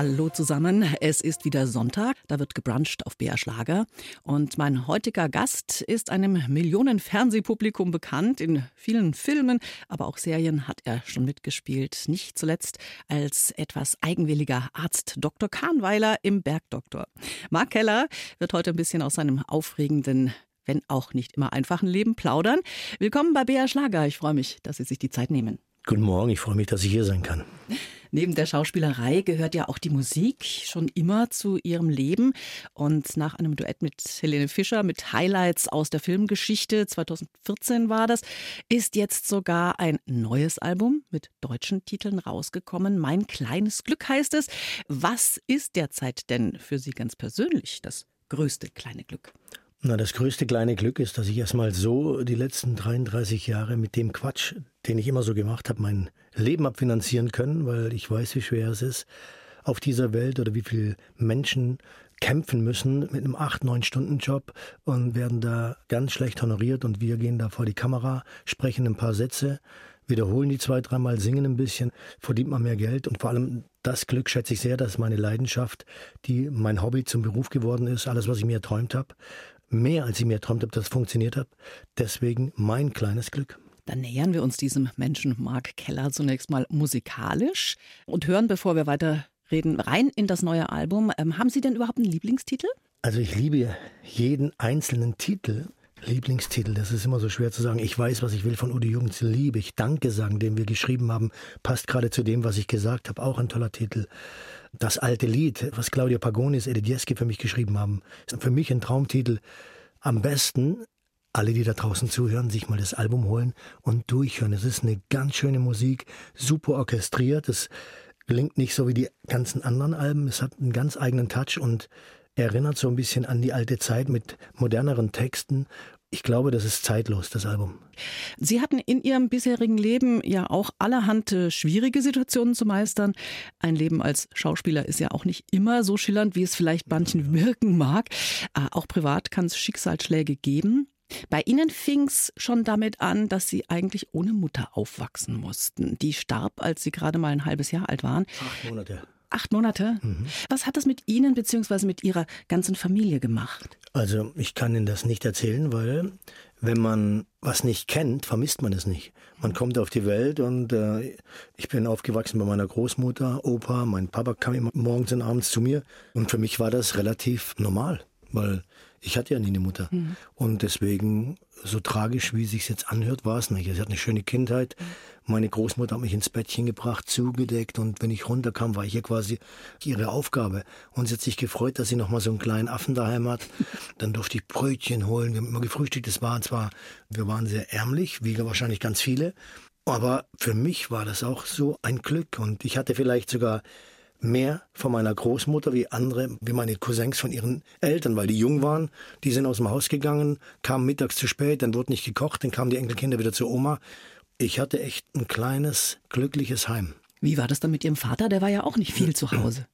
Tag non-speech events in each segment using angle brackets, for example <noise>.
Hallo zusammen, es ist wieder Sonntag, da wird gebruncht auf BR Schlager und mein heutiger Gast ist einem Millionen-Fernsehpublikum bekannt. In vielen Filmen, aber auch Serien hat er schon mitgespielt, nicht zuletzt als etwas eigenwilliger Arzt Dr. Kahnweiler im Bergdoktor. Mark Keller wird heute ein bisschen aus seinem aufregenden wenn auch nicht immer einfachen Leben plaudern. Willkommen bei BR Schlager. Ich freue mich, dass Sie sich die Zeit nehmen. Guten Morgen, ich freue mich, dass ich hier sein kann. Neben der Schauspielerei gehört ja auch die Musik schon immer zu Ihrem Leben. Und nach einem Duett mit Helene Fischer mit Highlights aus der Filmgeschichte, 2014 war das, ist jetzt sogar ein neues Album mit deutschen Titeln rausgekommen. Mein kleines Glück heißt es. Was ist derzeit denn für Sie ganz persönlich das größte kleine Glück? Na, das größte kleine Glück ist, dass ich erstmal so die letzten 33 Jahre mit dem Quatsch, den ich immer so gemacht habe, mein Leben abfinanzieren können, weil ich weiß, wie schwer es ist auf dieser Welt oder wie viele Menschen kämpfen müssen mit einem 8-9-Stunden-Job und werden da ganz schlecht honoriert und wir gehen da vor die Kamera, sprechen ein paar Sätze, wiederholen die zwei, dreimal, singen ein bisschen, verdient man mehr Geld und vor allem das Glück schätze ich sehr, dass meine Leidenschaft, die mein Hobby zum Beruf geworden ist, alles, was ich mir erträumt habe, mehr als ich mir erträumt habe, das funktioniert hat. Deswegen mein kleines Glück. Dann nähern wir uns diesem Menschen Mark Keller zunächst mal musikalisch und hören, bevor wir weiter reden, rein in das neue Album. Ähm, haben Sie denn überhaupt einen Lieblingstitel? Also ich liebe jeden einzelnen Titel. Lieblingstitel, das ist immer so schwer zu sagen. Ich weiß, was ich will von Udo Jürgens, liebe ich. Danke sagen, den wir geschrieben haben, passt gerade zu dem, was ich gesagt habe. Auch ein toller Titel. Das alte Lied, was Claudia Pagonis, Edith Jeske für mich geschrieben haben, ist für mich ein Traumtitel. Am besten, alle, die da draußen zuhören, sich mal das Album holen und durchhören. Es ist eine ganz schöne Musik, super orchestriert. Es klingt nicht so wie die ganzen anderen Alben. Es hat einen ganz eigenen Touch und erinnert so ein bisschen an die alte Zeit mit moderneren Texten. Ich glaube, das ist zeitlos, das Album. Sie hatten in Ihrem bisherigen Leben ja auch allerhand äh, schwierige Situationen zu meistern. Ein Leben als Schauspieler ist ja auch nicht immer so schillernd, wie es vielleicht manchen wirken mag. Äh, Auch privat kann es Schicksalsschläge geben. Bei Ihnen fing es schon damit an, dass Sie eigentlich ohne Mutter aufwachsen mussten. Die starb, als Sie gerade mal ein halbes Jahr alt waren. Acht Monate. Acht Monate? Was hat das mit Ihnen bzw. mit Ihrer ganzen Familie gemacht? Also ich kann Ihnen das nicht erzählen, weil wenn man was nicht kennt, vermisst man es nicht. Man kommt auf die Welt und äh, ich bin aufgewachsen bei meiner Großmutter, Opa, mein Papa kam immer morgens und abends zu mir und für mich war das relativ normal, weil ich hatte ja nie eine Mutter. Und deswegen, so tragisch, wie sich jetzt anhört, war es nicht. Sie hat eine schöne Kindheit. Meine Großmutter hat mich ins Bettchen gebracht, zugedeckt und wenn ich runterkam, war ich ja quasi ihre Aufgabe. Und sie hat sich gefreut, dass sie noch mal so einen kleinen Affen daheim hat. <laughs> Dann durfte ich Brötchen holen. Wir haben immer gefrühstückt. Das war zwar, wir waren sehr ärmlich, wie wahrscheinlich ganz viele. Aber für mich war das auch so ein Glück. Und ich hatte vielleicht sogar mehr von meiner Großmutter wie andere, wie meine Cousins von ihren Eltern, weil die jung waren. Die sind aus dem Haus gegangen, kamen mittags zu spät, dann wurde nicht gekocht, dann kamen die Enkelkinder wieder zur Oma. Ich hatte echt ein kleines, glückliches Heim. Wie war das dann mit Ihrem Vater? Der war ja auch nicht viel zu Hause.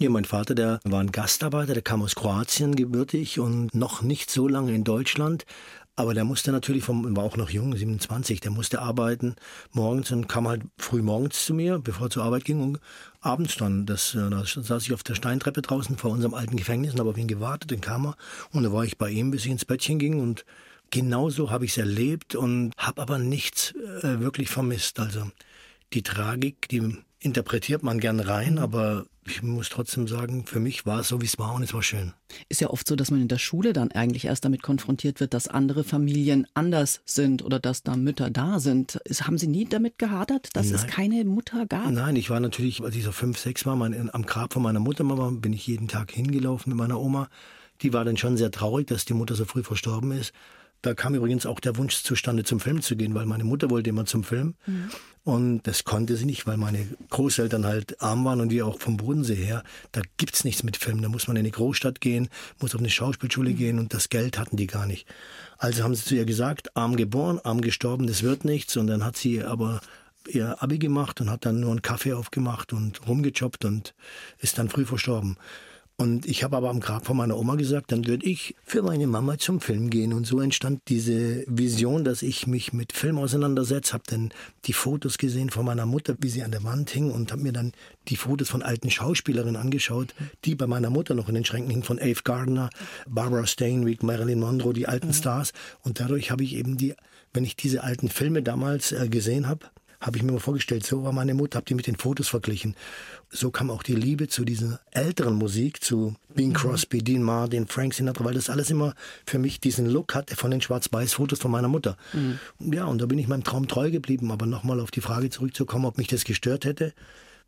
Ja, mein Vater, der war ein Gastarbeiter, der kam aus Kroatien gebürtig und noch nicht so lange in Deutschland. Aber der musste natürlich, vom, war auch noch jung, 27, der musste arbeiten morgens und kam halt früh morgens zu mir, bevor er zur Arbeit ging und abends dann. Das, äh, da saß ich auf der Steintreppe draußen vor unserem alten Gefängnis und habe auf ihn gewartet, dann kam er und da war ich bei ihm, bis ich ins Bettchen ging und genauso habe ich es erlebt und habe aber nichts äh, wirklich vermisst. Also die Tragik, die interpretiert man gern rein, aber ich muss trotzdem sagen, für mich war es so, wie es war und es war schön. Ist ja oft so, dass man in der Schule dann eigentlich erst damit konfrontiert wird, dass andere Familien anders sind oder dass da Mütter da sind. Ist, haben Sie nie damit gehadert, dass es Nein. keine Mutter gab? Nein, ich war natürlich, als ich so fünf, sechs war, mein, am Grab von meiner Mutter war, bin ich jeden Tag hingelaufen mit meiner Oma. Die war dann schon sehr traurig, dass die Mutter so früh verstorben ist. Da kam übrigens auch der Wunsch zustande, zum Film zu gehen, weil meine Mutter wollte immer zum Film. Und das konnte sie nicht, weil meine Großeltern halt arm waren und die auch vom Bodensee her. Da gibt's nichts mit Film. Da muss man in eine Großstadt gehen, muss auf eine Schauspielschule gehen und das Geld hatten die gar nicht. Also haben sie zu ihr gesagt, arm geboren, arm gestorben, das wird nichts. Und dann hat sie aber ihr Abi gemacht und hat dann nur einen Kaffee aufgemacht und rumgejobbt und ist dann früh verstorben. Und ich habe aber am Grab von meiner Oma gesagt, dann würde ich für meine Mama zum Film gehen. Und so entstand diese Vision, dass ich mich mit Film auseinandersetze. Habe dann die Fotos gesehen von meiner Mutter, wie sie an der Wand hing und habe mir dann die Fotos von alten Schauspielerinnen angeschaut, die bei meiner Mutter noch in den Schränken hingen, von Ave Gardner, Barbara Steinweg, Marilyn Monroe, die alten mhm. Stars. Und dadurch habe ich eben die, wenn ich diese alten Filme damals äh, gesehen habe, habe ich mir mal vorgestellt, so war meine Mutter, habe die mit den Fotos verglichen. So kam auch die Liebe zu dieser älteren Musik, zu Bing mhm. Crosby, Dean Martin, Frank Sinatra, weil das alles immer für mich diesen Look hatte von den Schwarz-Weiß-Fotos von meiner Mutter. Mhm. Ja, und da bin ich meinem Traum treu geblieben. Aber nochmal auf die Frage zurückzukommen, ob mich das gestört hätte.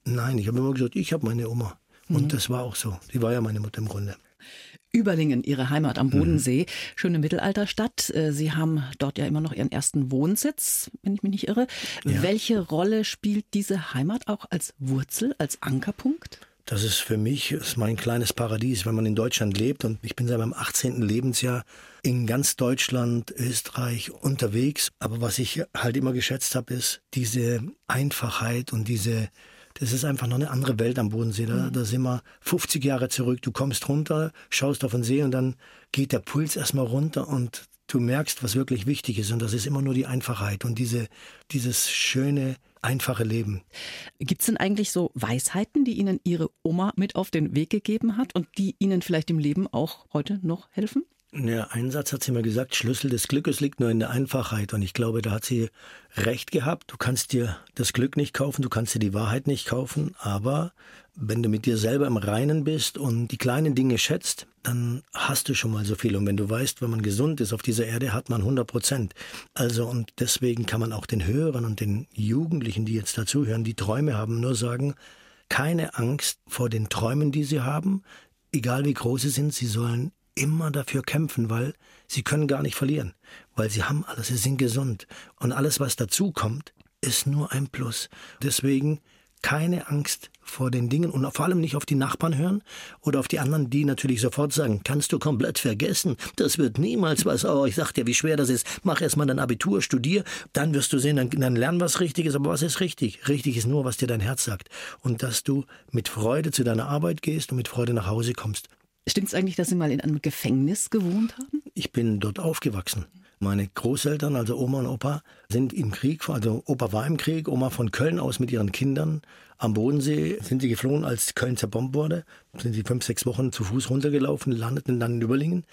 Nein, ich habe immer gesagt, ich habe meine Oma. Und mhm. das war auch so. Die war ja meine Mutter im Grunde. Überlingen, Ihre Heimat am Bodensee. Mhm. Schöne Mittelalterstadt. Äh, Sie haben dort ja immer noch Ihren ersten Wohnsitz, wenn ich mich nicht irre. Ja. Welche Rolle spielt diese Heimat auch als Wurzel, als Ankerpunkt? Das ist für mich ist mein kleines Paradies, wenn man in Deutschland lebt. Und ich bin seit meinem 18. Lebensjahr in ganz Deutschland, Österreich unterwegs. Aber was ich halt immer geschätzt habe, ist diese Einfachheit und diese das ist einfach noch eine andere Welt am Bodensee. Da, mhm. da sind wir 50 Jahre zurück. Du kommst runter, schaust auf den See und dann geht der Puls erstmal runter und du merkst, was wirklich wichtig ist. Und das ist immer nur die Einfachheit und diese, dieses schöne, einfache Leben. Gibt es denn eigentlich so Weisheiten, die Ihnen Ihre Oma mit auf den Weg gegeben hat und die Ihnen vielleicht im Leben auch heute noch helfen? Ja, einen Satz hat sie mir gesagt, Schlüssel des Glückes liegt nur in der Einfachheit. Und ich glaube, da hat sie recht gehabt. Du kannst dir das Glück nicht kaufen, du kannst dir die Wahrheit nicht kaufen, aber wenn du mit dir selber im Reinen bist und die kleinen Dinge schätzt, dann hast du schon mal so viel. Und wenn du weißt, wenn man gesund ist auf dieser Erde, hat man 100 Prozent. Also, und deswegen kann man auch den Hörern und den Jugendlichen, die jetzt dazuhören, die Träume haben, nur sagen, keine Angst vor den Träumen, die sie haben, egal wie groß sie sind, sie sollen immer dafür kämpfen, weil sie können gar nicht verlieren, weil sie haben alles, sie sind gesund und alles, was dazu kommt, ist nur ein Plus. Deswegen keine Angst vor den Dingen und vor allem nicht auf die Nachbarn hören oder auf die anderen, die natürlich sofort sagen, kannst du komplett vergessen, das wird niemals was, oh, ich sag dir, wie schwer das ist, mach erstmal dein Abitur, studier, dann wirst du sehen, dann, dann lern was richtig ist, aber was ist richtig? Richtig ist nur, was dir dein Herz sagt und dass du mit Freude zu deiner Arbeit gehst und mit Freude nach Hause kommst. Stimmt es eigentlich, dass Sie mal in einem Gefängnis gewohnt haben? Ich bin dort aufgewachsen. Meine Großeltern, also Oma und Opa, sind im Krieg, also Opa war im Krieg, Oma von Köln aus mit ihren Kindern. Am Bodensee sind sie geflohen, als Köln zerbombt wurde. Sind sie fünf, sechs Wochen zu Fuß runtergelaufen, landeten dann in Überlingen.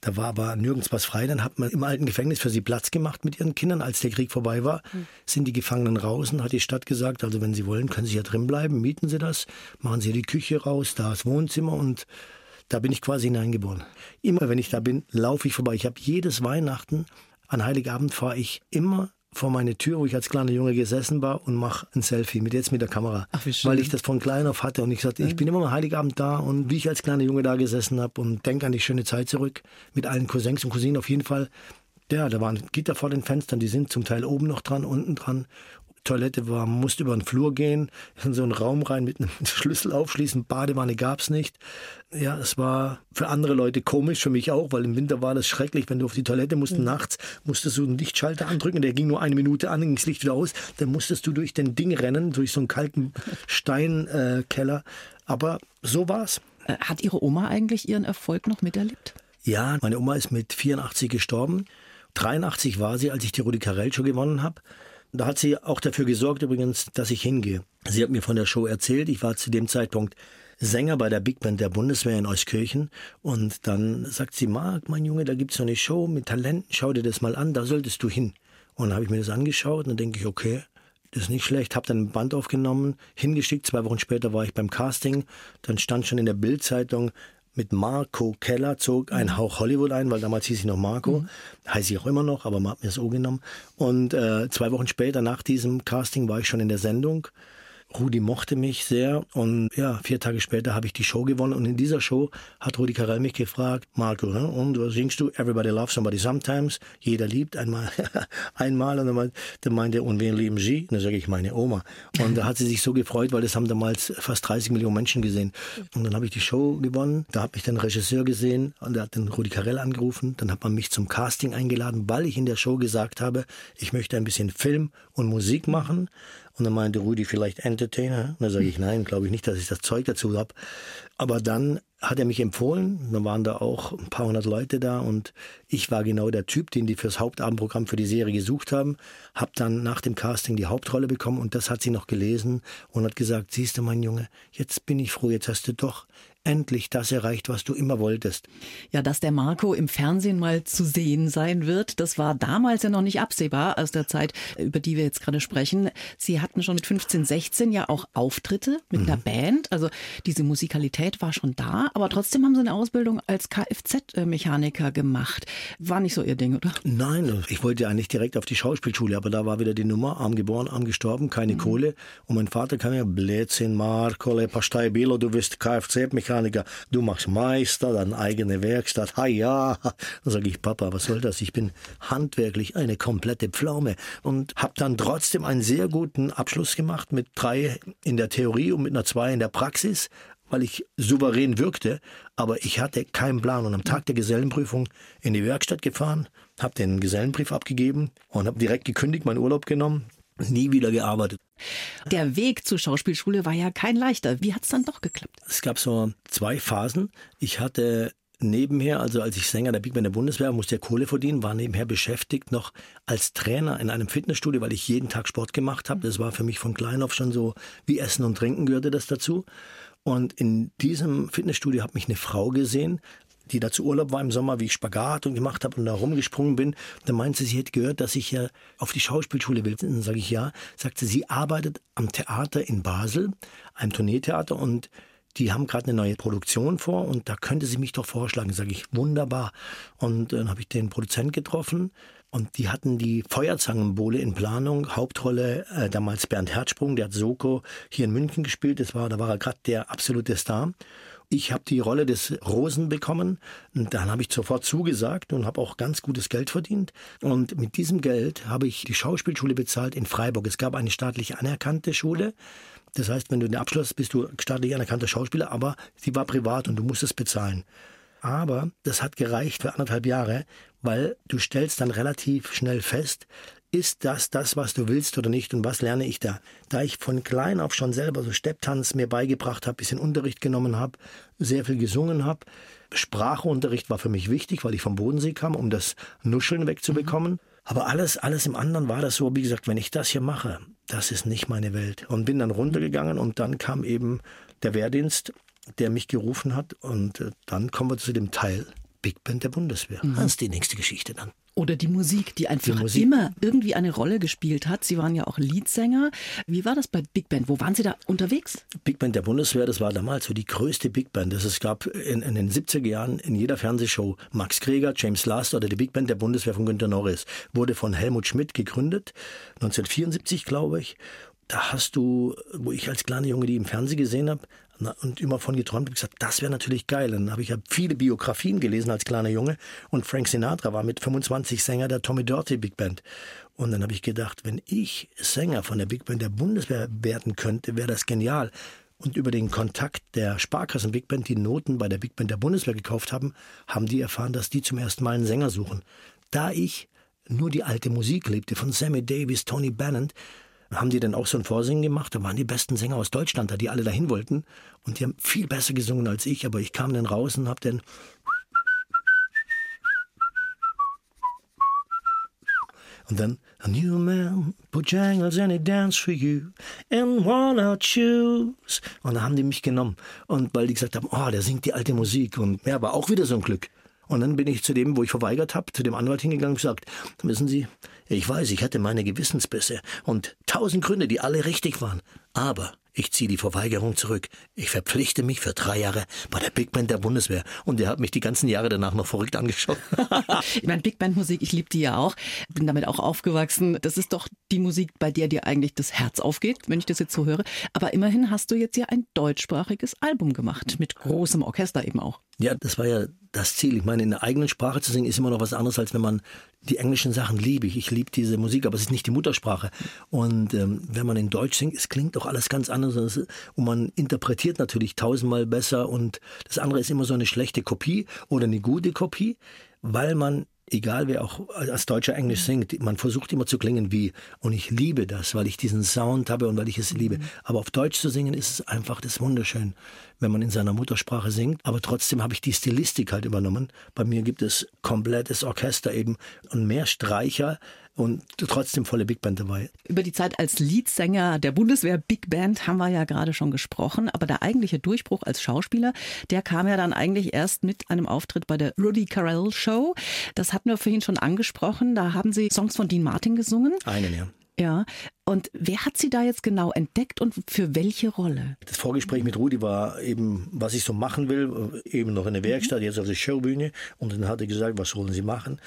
Da war aber nirgends was frei. Dann hat man im alten Gefängnis für sie Platz gemacht mit ihren Kindern. Als der Krieg vorbei war, hm. sind die Gefangenen raus und hat die Stadt gesagt, also wenn sie wollen, können sie ja drin bleiben, mieten sie das, machen sie die Küche raus, da ist Wohnzimmer und da bin ich quasi hineingeboren. Immer wenn ich da bin, laufe ich vorbei. Ich habe jedes Weihnachten, an Heiligabend fahre ich immer vor meine Tür, wo ich als kleiner Junge gesessen war und mache ein Selfie mit jetzt mit der Kamera, Ach, weil ich das von klein auf hatte und ich sagte, ich bin immer am Heiligabend da und wie ich als kleiner Junge da gesessen habe und denke an die schöne Zeit zurück mit allen Cousins und Cousinen auf jeden Fall. Ja, da waren Gitter vor den Fenstern, die sind zum Teil oben noch dran, unten dran Toilette war, man musste über den Flur gehen, in so einen Raum rein mit einem <laughs> Schlüssel aufschließen, Badewanne gab's nicht. Ja, es war für andere Leute komisch, für mich auch, weil im Winter war das schrecklich, wenn du auf die Toilette musst, mhm. nachts musstest du einen Lichtschalter andrücken, der ging nur eine Minute an, ging das Licht wieder aus, dann musstest du durch den Ding rennen, durch so einen kalten <laughs> Steinkeller. Äh, Aber so war's. Äh, hat Ihre Oma eigentlich ihren Erfolg noch miterlebt? Ja, meine Oma ist mit 84 gestorben. 83 war sie, als ich die Rudi Carell Show gewonnen habe. Da hat sie auch dafür gesorgt übrigens, dass ich hingehe. Sie hat mir von der Show erzählt. Ich war zu dem Zeitpunkt Sänger bei der Big Band der Bundeswehr in Euskirchen. Und dann sagt sie, Marc, mein Junge, da gibt's so eine Show mit Talenten. Schau dir das mal an, da solltest du hin. Und dann habe ich mir das angeschaut und dann denke ich, okay, das ist nicht schlecht. Habe dann ein Band aufgenommen, hingeschickt. Zwei Wochen später war ich beim Casting. Dann stand schon in der Bildzeitung, mit Marco Keller zog ein mhm. Hauch Hollywood ein, weil damals hieß ich noch Marco, mhm. heiße ich auch immer noch, aber man hat mir das O genommen. Und äh, zwei Wochen später, nach diesem Casting, war ich schon in der Sendung Rudi mochte mich sehr und ja, vier Tage später habe ich die Show gewonnen und in dieser Show hat Rudi Carell mich gefragt, Marco, ne? und was singst du? Everybody loves somebody sometimes. Jeder liebt einmal, <laughs> einmal und dann, meinte er, und wen lieben Sie? Und dann sage ich, meine Oma. Und da hat sie sich so gefreut, weil das haben damals fast 30 Millionen Menschen gesehen. Und dann habe ich die Show gewonnen, da hat mich dann Regisseur gesehen und der hat den Rudi Carell angerufen. Dann hat man mich zum Casting eingeladen, weil ich in der Show gesagt habe, ich möchte ein bisschen Film und Musik machen. Und dann meinte Rudi, vielleicht Entertainer. Und dann sage ich, nein, glaube ich nicht, dass ich das Zeug dazu habe. Aber dann hat er mich empfohlen. Dann waren da auch ein paar hundert Leute da und ich war genau der Typ, den die fürs Hauptabendprogramm für die Serie gesucht haben. Hab dann nach dem Casting die Hauptrolle bekommen und das hat sie noch gelesen und hat gesagt, siehst du mein Junge, jetzt bin ich froh, jetzt hast du doch endlich das erreicht, was du immer wolltest. Ja, dass der Marco im Fernsehen mal zu sehen sein wird, das war damals ja noch nicht absehbar aus der Zeit, über die wir jetzt gerade sprechen. Sie hatten schon mit 15, 16 ja auch Auftritte mit mhm. einer Band. Also diese Musikalität war schon da, aber trotzdem haben Sie eine Ausbildung als Kfz-Mechaniker gemacht. War nicht so Ihr Ding, oder? Nein, ich wollte ja eigentlich direkt auf die Schauspielschule, aber da war wieder die Nummer, arm geboren, arm gestorben, keine mhm. Kohle. Und mein Vater kam ja, Blödsinn, Marco, le Pastei Belo, du bist Kfz-Mechaniker. Mechaniker, du machst Meister, dann eigene Werkstatt. Ha ja, dann sage ich, Papa, was soll das? Ich bin handwerklich eine komplette Pflaume und habe dann trotzdem einen sehr guten Abschluss gemacht mit drei in der Theorie und mit einer zwei in der Praxis weil ich souverän wirkte, aber ich hatte keinen Plan. Und am Tag der Gesellenprüfung in die Werkstatt gefahren, habe den Gesellenbrief abgegeben und habe direkt gekündigt, meinen Urlaub genommen, nie wieder gearbeitet. Der Weg zur Schauspielschule war ja kein leichter. Wie hat es dann doch geklappt? Es gab so zwei Phasen. Ich hatte nebenher, also als ich Sänger der Big Band der Bundeswehr, musste ja Kohle verdienen, war nebenher beschäftigt noch als Trainer in einem Fitnessstudio, weil ich jeden Tag Sport gemacht habe. Das war für mich von klein auf schon so wie Essen und Trinken gehörte das dazu. Und in diesem Fitnessstudio hat mich eine Frau gesehen, die da zu Urlaub war im Sommer, wie ich Spagat und gemacht habe und da rumgesprungen bin, dann meinte sie, sie hätte gehört, dass ich ja auf die Schauspielschule will. dann sage ich ja. Sagte sie, arbeitet am Theater in Basel, einem Tourneetheater und die haben gerade eine neue Produktion vor und da könnte sie mich doch vorschlagen. Sage ich, wunderbar. Und dann habe ich den Produzent getroffen und die hatten die Feuerzangenbowle in Planung. Hauptrolle äh, damals Bernd Herzsprung, der hat Soko hier in München gespielt. Das war, da war er gerade der absolute Star. Ich habe die Rolle des Rosen bekommen und dann habe ich sofort zugesagt und habe auch ganz gutes Geld verdient. Und mit diesem Geld habe ich die Schauspielschule bezahlt in Freiburg. Es gab eine staatlich anerkannte Schule. Das heißt, wenn du den Abschluss bist, du staatlich anerkannter Schauspieler, aber sie war privat und du musstest bezahlen. Aber das hat gereicht für anderthalb Jahre, weil du stellst dann relativ schnell fest, ist das das, was du willst oder nicht und was lerne ich da? Da ich von klein auf schon selber so Stepptanz mir beigebracht habe, bisschen Unterricht genommen habe, sehr viel gesungen habe, Sprachunterricht war für mich wichtig, weil ich vom Bodensee kam, um das Nuscheln wegzubekommen. Mhm. Aber alles, alles im anderen war das so, wie gesagt, wenn ich das hier mache, das ist nicht meine Welt. Und bin dann runtergegangen und dann kam eben der Wehrdienst, der mich gerufen hat und äh, dann kommen wir zu dem Teil Big Band der Bundeswehr. Mhm. Das ist die nächste Geschichte dann. Oder die Musik, die einfach die Musik. immer irgendwie eine Rolle gespielt hat. Sie waren ja auch Leadsänger. Wie war das bei Big Band? Wo waren Sie da unterwegs? Big Band der Bundeswehr, das war damals so die größte Big Band. Das es gab in, in den 70er Jahren in jeder Fernsehshow Max Kreger, James Last oder die Big Band der Bundeswehr von Günter Norris. Wurde von Helmut Schmidt gegründet, 1974 glaube ich da hast du, wo ich als kleiner Junge die im Fernsehen gesehen habe, und immer von geträumt habe gesagt, das wäre natürlich geil. dann habe ich ja viele Biografien gelesen als kleiner Junge und Frank Sinatra war mit 25 Sänger der Tommy Doherty Big Band. Und dann habe ich gedacht, wenn ich Sänger von der Big Band der Bundeswehr werden könnte, wäre das genial. Und über den Kontakt der Sparkassen Big Band, die Noten bei der Big Band der Bundeswehr gekauft haben, haben die erfahren, dass die zum ersten Mal einen Sänger suchen. Da ich nur die alte Musik liebte von Sammy Davis, Tony Bennett, haben die dann auch so ein Vorsingen gemacht. Da waren die besten Sänger aus Deutschland da, die alle dahin wollten. Und die haben viel besser gesungen als ich. Aber ich kam dann raus und hab dann Und dann, a new man put jangles and he dance for you in worn-out shoes. Und da haben die mich genommen. Und weil die gesagt haben, oh, der singt die alte Musik. Und ja, war auch wieder so ein Glück. Und dann bin ich zu dem, wo ich verweigert habe, zu dem Anwalt hingegangen und gesagt, wissen Sie, ich weiß, ich hatte meine Gewissensbisse und tausend Gründe, die alle richtig waren. Aber ich ziehe die Verweigerung zurück. Ich verpflichte mich für drei Jahre bei der Big Band der Bundeswehr. Und der hat mich die ganzen Jahre danach noch verrückt angeschaut. <laughs> ich meine, Big Band Musik, ich liebe die ja auch. Bin damit auch aufgewachsen. Das ist doch die Musik, bei der dir eigentlich das Herz aufgeht, wenn ich das jetzt so höre. Aber immerhin hast du jetzt ja ein deutschsprachiges Album gemacht. Mit großem Orchester eben auch. Ja, das war ja das Ziel. Ich meine, in der eigenen Sprache zu singen ist immer noch was anderes, als wenn man die englischen Sachen liebe ich. Ich liebe diese Musik, aber es ist nicht die Muttersprache. Und ähm, wenn man in Deutsch singt, es klingt doch alles ganz anders. Und man interpretiert natürlich tausendmal besser. Und das andere ist immer so eine schlechte Kopie oder eine gute Kopie, weil man egal wer auch als Deutscher Englisch singt, man versucht immer zu klingen wie. Und ich liebe das, weil ich diesen Sound habe und weil ich es liebe. Aber auf Deutsch zu singen ist es einfach das wunderschön. wenn man in seiner Muttersprache singt. Aber trotzdem habe ich die Stilistik halt übernommen. Bei mir gibt es komplettes Orchester eben und mehr Streicher und trotzdem volle Big Band dabei. Über die Zeit als Leadsänger der Bundeswehr Big Band haben wir ja gerade schon gesprochen, aber der eigentliche Durchbruch als Schauspieler, der kam ja dann eigentlich erst mit einem Auftritt bei der Rudy Carell Show. Das hatten wir vorhin schon angesprochen. Da haben Sie Songs von Dean Martin gesungen. Einen, ja. Ja, und wer hat Sie da jetzt genau entdeckt und für welche Rolle? Das Vorgespräch mit Rudi war eben, was ich so machen will, eben noch in der Werkstatt, jetzt auf der Showbühne. Und dann hat er gesagt, was wollen Sie machen?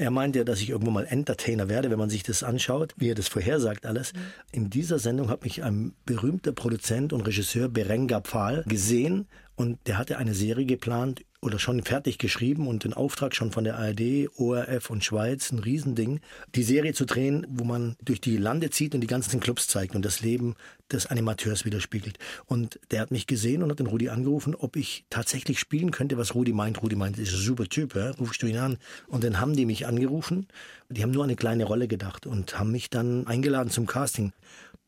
Er meinte ja, dass ich irgendwann mal Entertainer werde, wenn man sich das anschaut, wie er das vorhersagt alles. Mhm. In dieser Sendung hat mich ein berühmter Produzent und Regisseur, Berenga Pfahl, gesehen und der hatte eine Serie geplant oder schon fertig geschrieben und den Auftrag schon von der ARD, ORF und Schweiz, ein Riesending, die Serie zu drehen, wo man durch die Lande zieht und die ganzen Clubs zeigt und das Leben des Animateurs widerspiegelt. Und der hat mich gesehen und hat den Rudi angerufen, ob ich tatsächlich spielen könnte, was Rudi meint. Rudi meint, ist ein super Typ, ja? rufst du ihn an. Und dann haben die mich angerufen. Die haben nur eine kleine Rolle gedacht und haben mich dann eingeladen zum Casting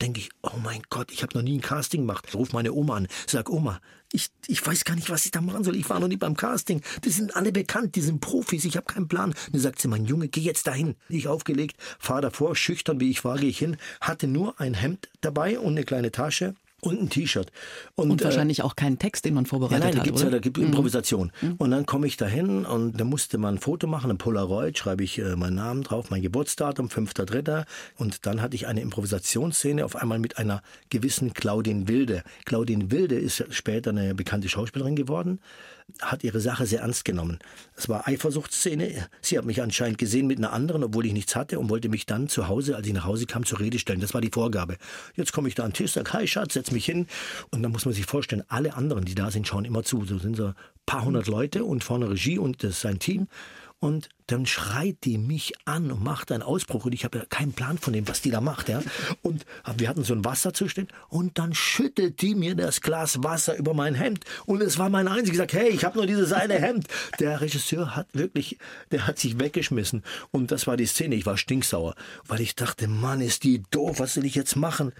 denke ich, oh mein Gott, ich habe noch nie ein Casting gemacht. Ich rufe meine Oma an, sag Oma, ich, ich weiß gar nicht, was ich da machen soll. Ich war noch nie beim Casting. Die sind alle bekannt, die sind Profis, ich habe keinen Plan. Dann sagt sie, mein Junge, geh jetzt dahin. Ich aufgelegt, fahr davor, schüchtern wie ich war, gehe ich hin, hatte nur ein Hemd dabei und eine kleine Tasche und ein T-Shirt. Und, und, äh, wahrscheinlich äh, auch keinen Text, den man vorbereitet ja, nein, da gibt's hat. Ja, da gibt es Improvisation. Mhm. Und dann komme ich dahin und da musste man ein Foto machen, ein Polaroid, schreibe ich äh, meinen Namen drauf, mein Geburtsdatum, 5.3. Und dann hatte ich eine Improvisationsszene auf einmal mit einer gewissen Claudine Wilde. Claudine Wilde ist später eine bekannte Schauspielerin geworden hat ihre Sache sehr ernst genommen. Es war Eifersuchtsszene. Sie hat mich anscheinend gesehen mit einer anderen, obwohl ich nichts hatte und wollte mich dann zu Hause, als ich nach Hause kam, zur Rede stellen. Das war die Vorgabe. Jetzt komme ich da an den Tisch, sage, hi Schatz, setz mich hin. Und dann muss man sich vorstellen, alle anderen, die da sind, schauen immer zu. So sind so ein paar hundert Leute und vorne Regie und das ist sein Team. Und dann schreit die mich an und macht einen Ausbruch und ich habe ja keinen Plan von dem, was die da macht, ja. Und wir hatten so ein Wasserzustand und dann schüttet die mir das Glas Wasser über mein Hemd und es war mein einziges. Ich sag, hey, ich habe nur dieses eine Hemd. Der Regisseur hat wirklich, der hat sich weggeschmissen und das war die Szene. Ich war stinksauer, weil ich dachte, Mann, ist die doof. Was soll ich jetzt machen?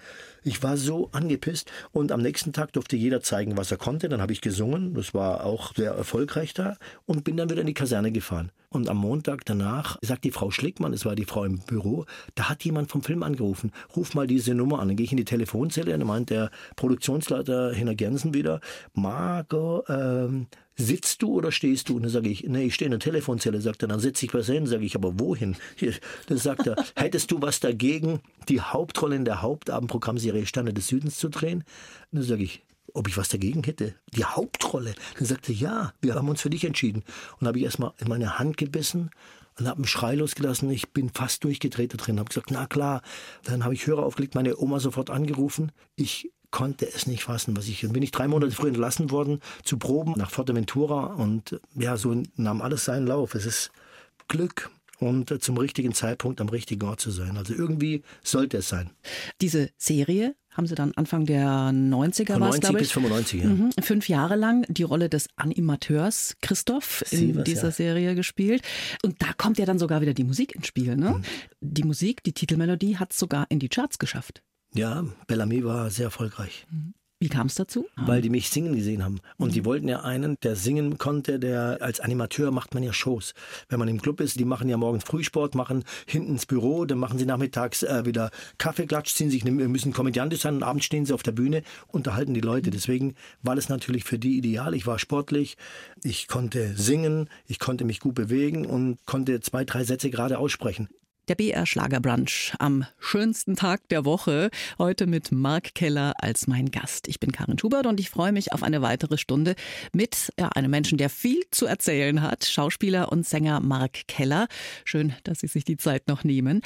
Ich war so angepisst und am nächsten Tag durfte jeder zeigen, was er konnte. Dann habe ich gesungen, das war auch sehr erfolgreich da und bin dann wieder in die Kaserne gefahren. Und am Montag danach sagt die Frau Schlickmann, es war die Frau im Büro, da hat jemand vom Film angerufen. Ruf mal diese Nummer an. Dann gehe ich in die Telefonzelle und dann meint der Produktionsleiter Hinner Gensen wieder, Margot, ähm, sitzt du oder stehst du? Und dann sage ich, nee, ich stehe in der Telefonzelle. Sagt er, dann setze ich was hin. Sage ich, aber wohin? Dann sagt er, <laughs> hättest du was dagegen, die Hauptrolle in der Hauptabendprogrammserie Sterne des Südens zu drehen? Und dann sage ich, ob ich was dagegen hätte. Die Hauptrolle. Dann sagte ja, wir haben uns für dich entschieden. Und habe ich erstmal in meine Hand gebissen und habe einen Schrei losgelassen. Ich bin fast durchgedreht da drin. Habe gesagt, na klar. Dann habe ich Hörer aufgelegt, meine Oma sofort angerufen. Ich konnte es nicht fassen, was ich. Dann bin ich drei Monate früher entlassen worden zu Proben nach Forteventura und ja, so nahm alles seinen Lauf. Es ist Glück und zum richtigen Zeitpunkt am richtigen Ort zu sein. Also irgendwie sollte es sein. Diese Serie haben Sie dann Anfang der 90er war es, glaube ich. bis 95, ja. Mhm. Fünf Jahre lang die Rolle des Animateurs Christoph in Sievers, dieser ja. Serie gespielt. Und da kommt ja dann sogar wieder die Musik ins Spiel. Ne? Mhm. Die Musik, die Titelmelodie hat es sogar in die Charts geschafft. Ja, Bellamy war sehr erfolgreich. Mhm. Wie kam es dazu? Weil die mich singen gesehen haben. Und mhm. die wollten ja einen, der singen konnte, der als Animateur macht man ja Shows. Wenn man im Club ist, die machen ja morgens Frühsport, machen hinten ins Büro, dann machen sie nachmittags äh, wieder Kaffeeklatsch, ziehen sich, müssen komödiantisch sein und abends stehen sie auf der Bühne, unterhalten die Leute. Deswegen war das natürlich für die ideal. Ich war sportlich, ich konnte singen, ich konnte mich gut bewegen und konnte zwei, drei Sätze gerade aussprechen. Der BR Schlagerbrunch am schönsten Tag der Woche. Heute mit Marc Keller als mein Gast. Ich bin Karin Schubert und ich freue mich auf eine weitere Stunde mit ja, einem Menschen, der viel zu erzählen hat. Schauspieler und Sänger Marc Keller. Schön, dass Sie sich die Zeit noch nehmen.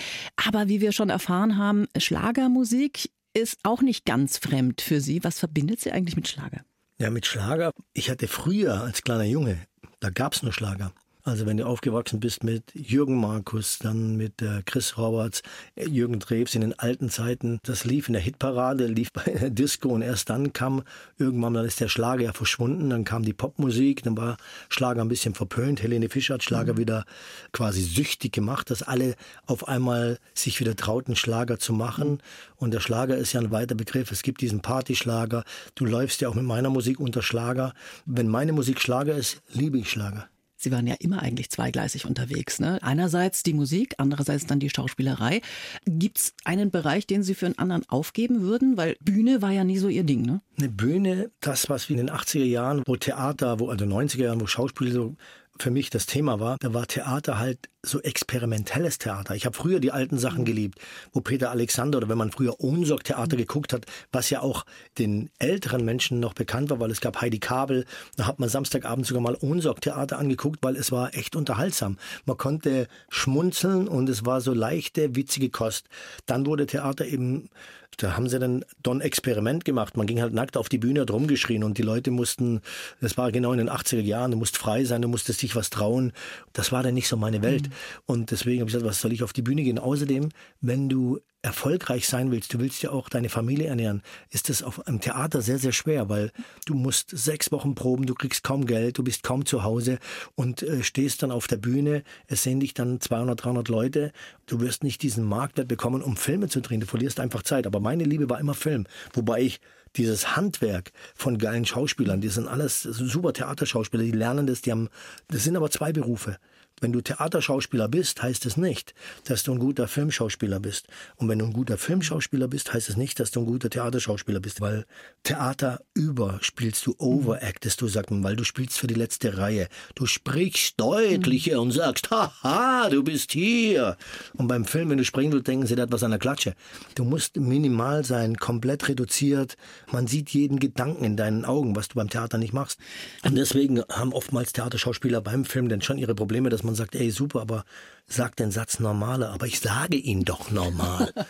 Aber wie wir schon erfahren haben, Schlagermusik ist auch nicht ganz fremd für Sie. Was verbindet Sie eigentlich mit Schlager? Ja, mit Schlager. Ich hatte früher als kleiner Junge, da gab es nur Schlager. Also wenn du aufgewachsen bist mit Jürgen Markus, dann mit äh, Chris Roberts, äh, Jürgen Drews in den alten Zeiten, das lief in der Hitparade, lief <laughs> bei der Disco und erst dann kam irgendwann, dann ist der Schlager ja verschwunden, dann kam die Popmusik, dann war Schlager ein bisschen verpönt. Helene Fischer hat Schlager mhm. wieder quasi süchtig gemacht, dass alle auf einmal sich wieder trauten, Schlager zu machen. Und der Schlager ist ja ein weiter Begriff. Es gibt diesen Partyschlager. Du läufst ja auch mit meiner Musik unter Schlager. Wenn meine Musik Schlager ist, liebe ich Schlager. Sie waren ja immer eigentlich zweigleisig unterwegs. Ne? Einerseits die Musik, andererseits dann die Schauspielerei. Gibt es einen Bereich, den Sie für einen anderen aufgeben würden? Weil Bühne war ja nie so Ihr Ding, ne? Eine Bühne, das, was wie in den 80er Jahren, wo Theater, wo also 90er Jahren, wo Schauspiel so für mich das Thema war, da war Theater halt so experimentelles Theater. Ich habe früher die alten Sachen mhm. geliebt, wo Peter Alexander oder wenn man früher Ohnsorg-Theater mhm. geguckt hat, was ja auch den älteren Menschen noch bekannt war, weil es gab Heidi Kabel, da hat man Samstagabend sogar mal Ohnsorg-Theater angeguckt, weil es war echt unterhaltsam. Man konnte schmunzeln und es war so leichte, witzige Kost. Dann wurde Theater eben da haben sie dann Don Experiment gemacht. Man ging halt nackt auf die Bühne, hat rumgeschrien und die Leute mussten, das war genau in den 80er Jahren, du musst frei sein, du musstest dich was trauen. Das war dann nicht so meine Welt. Mhm. Und deswegen habe ich gesagt, was soll ich auf die Bühne gehen? Außerdem, wenn du erfolgreich sein willst, du willst ja auch deine Familie ernähren, ist das auf einem Theater sehr, sehr schwer, weil du musst sechs Wochen proben, du kriegst kaum Geld, du bist kaum zu Hause und äh, stehst dann auf der Bühne, es sehen dich dann 200, 300 Leute, du wirst nicht diesen Marktwert bekommen, um Filme zu drehen, du verlierst einfach Zeit. Aber meine Liebe war immer Film, wobei ich dieses Handwerk von geilen Schauspielern, die sind alles super Theaterschauspieler, die lernen das, die haben, das sind aber zwei Berufe. Wenn du Theaterschauspieler bist, heißt es nicht, dass du ein guter Filmschauspieler bist. Und wenn du ein guter Filmschauspieler bist, heißt es nicht, dass du ein guter Theaterschauspieler bist, weil Theater über spielst du, overactest du, sagt man, weil du spielst für die letzte Reihe. Du sprichst deutlicher mhm. und sagst, haha, du bist hier. Und beim Film, wenn du springen willst, denken sie, der hat was an der Klatsche. Du musst minimal sein, komplett reduziert. Man sieht jeden Gedanken in deinen Augen, was du beim Theater nicht machst. Und deswegen haben oftmals Theaterschauspieler beim Film dann schon ihre Probleme, dass man sagt, ey, super, aber sag den Satz normaler, aber ich sage ihn doch normal. <laughs>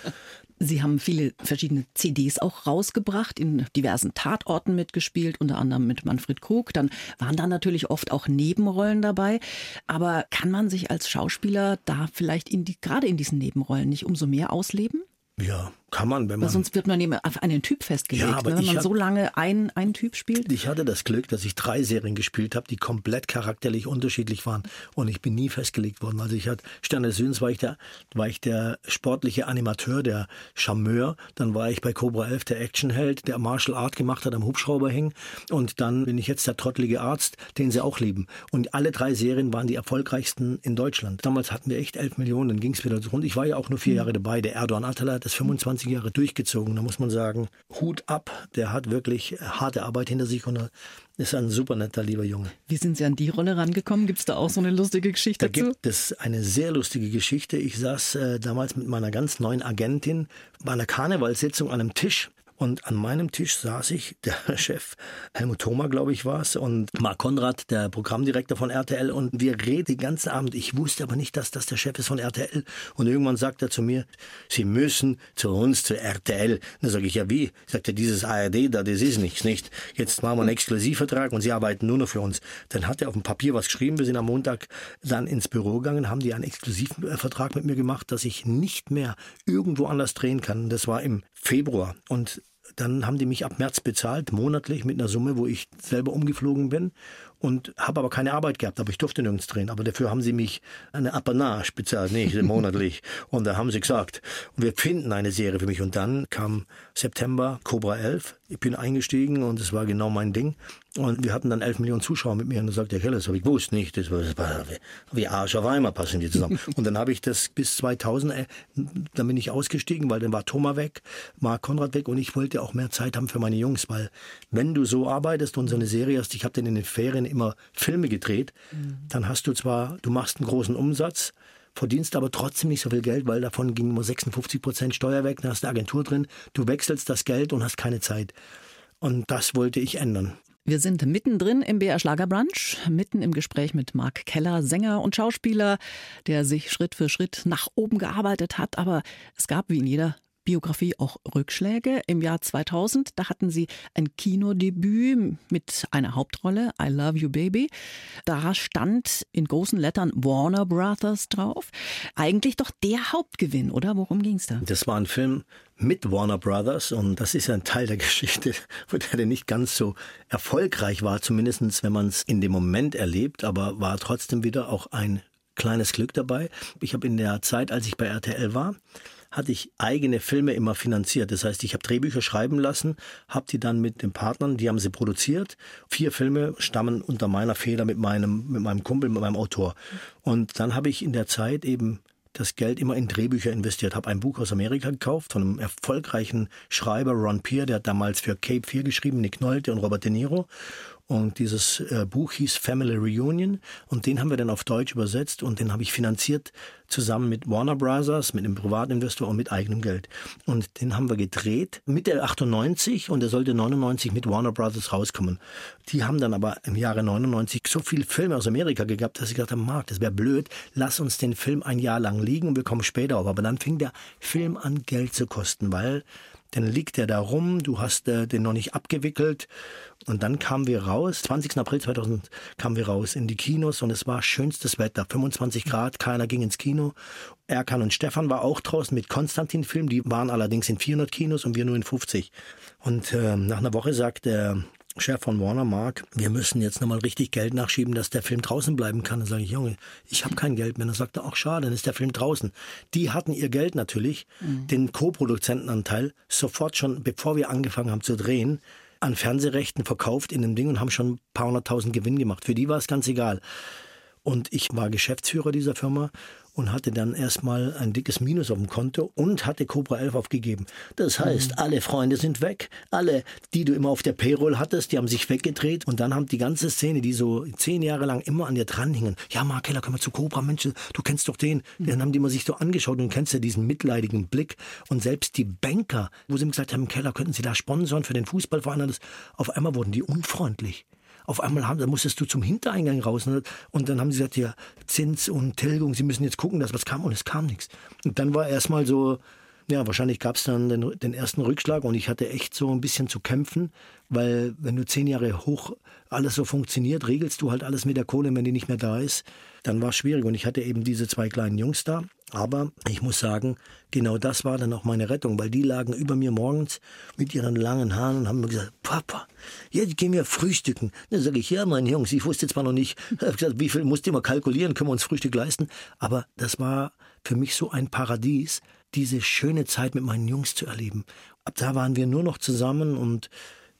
Sie haben viele verschiedene CDs auch rausgebracht, in diversen Tatorten mitgespielt, unter anderem mit Manfred Krug. Dann waren da natürlich oft auch Nebenrollen dabei. Aber kann man sich als Schauspieler da vielleicht in die, gerade in diesen Nebenrollen nicht umso mehr ausleben? Ja, kann man, wenn man. Weil sonst wird man eben auf einen Typ festgelegt, ja, ne? wenn man hat, so lange einen, einen Typ spielt. Ich hatte das Glück, dass ich drei Serien gespielt habe, die komplett charakterlich unterschiedlich waren und ich bin nie festgelegt worden. Also ich hatte Sterne des Südens war ich der, war ich der sportliche Animateur, der Charmeur. Dann war ich bei Cobra 11 der Actionheld, der Martial Art gemacht hat, am Hubschrauber hing. Und dann bin ich jetzt der trottelige Arzt, den sie auch lieben. Und alle drei Serien waren die erfolgreichsten in Deutschland. Damals hatten wir echt elf Millionen, dann ging es wieder rund. Ich war ja auch nur vier hm. Jahre dabei. Der Erdogan Atala das 25 Jahre durchgezogen. Da muss man sagen, Hut ab. Der hat wirklich harte Arbeit hinter sich und ist ein super netter, lieber Junge. Wie sind Sie an die Rolle rangekommen? Gibt es da auch so eine lustige Geschichte da dazu? Da gibt es eine sehr lustige Geschichte. Ich saß äh, damals mit meiner ganz neuen Agentin bei einer Karnevalssitzung an einem Tisch und an meinem Tisch saß ich, der <laughs> Chef, Helmut Thoma, glaube ich, war es, und Marc Konrad, der Programmdirektor von RTL. Und wir reden den ganzen Abend. Ich wusste aber nicht, dass das der Chef ist von RTL. Und irgendwann sagt er zu mir, Sie müssen zu uns, zu RTL. Dann sage ich, ja wie? Sagt er, dieses ARD da, das ist nichts, nicht. Jetzt machen wir einen Exklusivvertrag und Sie arbeiten nur noch für uns. Dann hat er auf dem Papier was geschrieben. Wir sind am Montag dann ins Büro gegangen, haben die einen Exklusivvertrag mit mir gemacht, dass ich nicht mehr irgendwo anders drehen kann. Das war im Februar. Und dann haben die mich ab März bezahlt, monatlich mit einer Summe, wo ich selber umgeflogen bin und habe aber keine Arbeit gehabt, aber ich durfte nirgends drehen. Aber dafür haben sie mich eine Apanage bezahlt, nicht <laughs> monatlich. und da haben sie gesagt, wir finden eine Serie für mich. Und dann kam September Cobra 11. Ich bin eingestiegen und es war genau mein Ding. Und wir hatten dann 11 Millionen Zuschauer mit mir. Und da sagt der Keller, das habe ich gewusst nicht. Das war, das war wie Arsch auf Eimer passen die zusammen. <laughs> und dann habe ich das bis 2000, äh, dann bin ich ausgestiegen, weil dann war Thomas weg, Marc Konrad weg und ich wollte auch mehr Zeit haben für meine Jungs, weil wenn du so arbeitest und so eine Serie hast, ich habe dann in den Ferien immer Filme gedreht, mhm. dann hast du zwar, du machst einen großen Umsatz, verdienst aber trotzdem nicht so viel Geld, weil davon ging nur 56 Prozent Steuer weg, dann hast du eine Agentur drin, du wechselst das Geld und hast keine Zeit. Und das wollte ich ändern. Wir sind mittendrin im BR Schlagerbrunch, mitten im Gespräch mit Marc Keller, Sänger und Schauspieler, der sich Schritt für Schritt nach oben gearbeitet hat. Aber es gab wie in jeder Biografie auch Rückschläge. Im Jahr 2000, da hatten Sie ein Kinodebüt mit einer Hauptrolle, I Love You Baby. Da stand in großen Lettern Warner Brothers drauf. Eigentlich doch der Hauptgewinn, oder? Worum ging es da? Das war ein Film mit Warner Brothers und das ist ja ein Teil der <laughs> Geschichte, wo der nicht ganz so erfolgreich war, zumindest wenn man es in dem Moment erlebt, aber war trotzdem wieder auch ein kleines Glück dabei. Ich habe in der Zeit, als ich bei RTL war, hatte ich eigene Filme immer finanziert. Das heißt, ich habe Drehbücher schreiben lassen, habe die dann mit den Partnern, die haben sie produziert. Vier Filme stammen unter meiner Feder mit meinem, mit meinem Kumpel, mit meinem Autor. Und dann habe ich in der Zeit eben das Geld immer in Drehbücher investiert, habe ein Buch aus Amerika gekauft von einem erfolgreichen Schreiber, Ron Peer, der hat damals für Cape 4 geschrieben, Nick Nolte und Robert De Niro. Und dieses äh, Buch hieß Family Reunion und den haben wir dann auf Deutsch übersetzt und den habe ich finanziert zusammen mit Warner Brothers, mit einem Privatinvestor und mit eigenem Geld. Und den haben wir gedreht Mitte 98 und er sollte 99 mit Warner Brothers rauskommen. Die haben dann aber im Jahre 99 so viele Filme aus Amerika gehabt, dass ich gedacht habe, Marc, das wäre blöd, lass uns den Film ein Jahr lang liegen und wir kommen später auf. Aber dann fing der Film an Geld zu kosten, weil dann liegt er da rum, du hast äh, den noch nicht abgewickelt. Und dann kamen wir raus, 20. April 2000 kamen wir raus in die Kinos und es war schönstes Wetter, 25 Grad, keiner ging ins Kino. Erkan und Stefan war auch draußen mit Konstantin-Film, die waren allerdings in 400 Kinos und wir nur in 50. Und äh, nach einer Woche sagt der Chef von Warner Mark, wir müssen jetzt nochmal richtig Geld nachschieben, dass der Film draußen bleiben kann. Dann sage ich, Junge, ich habe kein Geld mehr. Dann sagt er, ach schade, dann ist der Film draußen. Die hatten ihr Geld natürlich, mhm. den Co-Produzentenanteil, sofort schon, bevor wir angefangen haben zu drehen, an Fernsehrechten verkauft in dem Ding und haben schon ein paar hunderttausend Gewinn gemacht. Für die war es ganz egal. Und ich war Geschäftsführer dieser Firma und hatte dann erstmal ein dickes Minus auf dem Konto und hatte Cobra 11 aufgegeben. Das heißt, mhm. alle Freunde sind weg, alle, die du immer auf der Payroll hattest, die haben sich weggedreht und dann haben die ganze Szene, die so zehn Jahre lang immer an dir dranhingen, ja, Mark Keller, können wir zu Cobra, Mensch, du kennst doch den. Mhm. Dann haben die immer sich so angeschaut und du kennst ja diesen mitleidigen Blick und selbst die Banker, wo sie ihm gesagt haben, Keller, könnten Sie da sponsern für den Fußballverein, auf einmal wurden die unfreundlich. Auf einmal haben, da musstest du zum Hintereingang raus. Ne? Und dann haben sie gesagt, ja, Zins und Tilgung, sie müssen jetzt gucken, dass was kam. Und es kam nichts. Und dann war erstmal so, ja, wahrscheinlich gab es dann den, den, ersten Rückschlag und ich hatte echt so ein bisschen zu kämpfen, weil wenn du zehn Jahre hoch alles so funktioniert, regelst du halt alles mit der Kohle, wenn die nicht mehr da ist. Dann war es schwierig und ich hatte eben diese zwei kleinen Jungs da aber ich muss sagen, genau das war dann auch meine Rettung, weil die lagen über mir morgens mit ihren langen Haaren und haben mir gesagt, Papa, jetzt gehen wir frühstücken. Dann sage ich, ja, meine Jungs, ich wusste zwar noch nicht, <laughs> gesagt, wie viel musst du immer kalkulieren, können wir uns Frühstück leisten. Aber das war für mich so ein Paradies, diese schöne Zeit mit meinen Jungs zu erleben. Ab da waren wir nur noch zusammen und